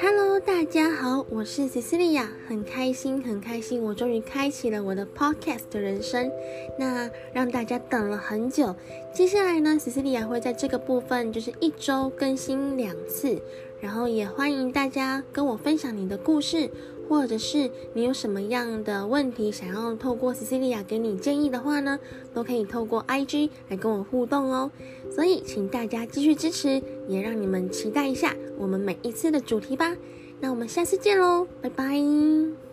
Hello，大家好，我是 Cecilia，很开心，很开心，我终于开启了我的 Podcast 人生。那让大家等了很久，接下来呢，Cecilia 会在这个部分就是一周更新两次，然后也欢迎大家跟我分享你的故事，或者是你有什么样的问题想要透过 Cecilia 给你建议的话呢，都可以透过 IG 来跟我互动哦。所以，请大家继续支持，也让你们期待一下我们每一次的主题吧。那我们下次见喽，拜拜。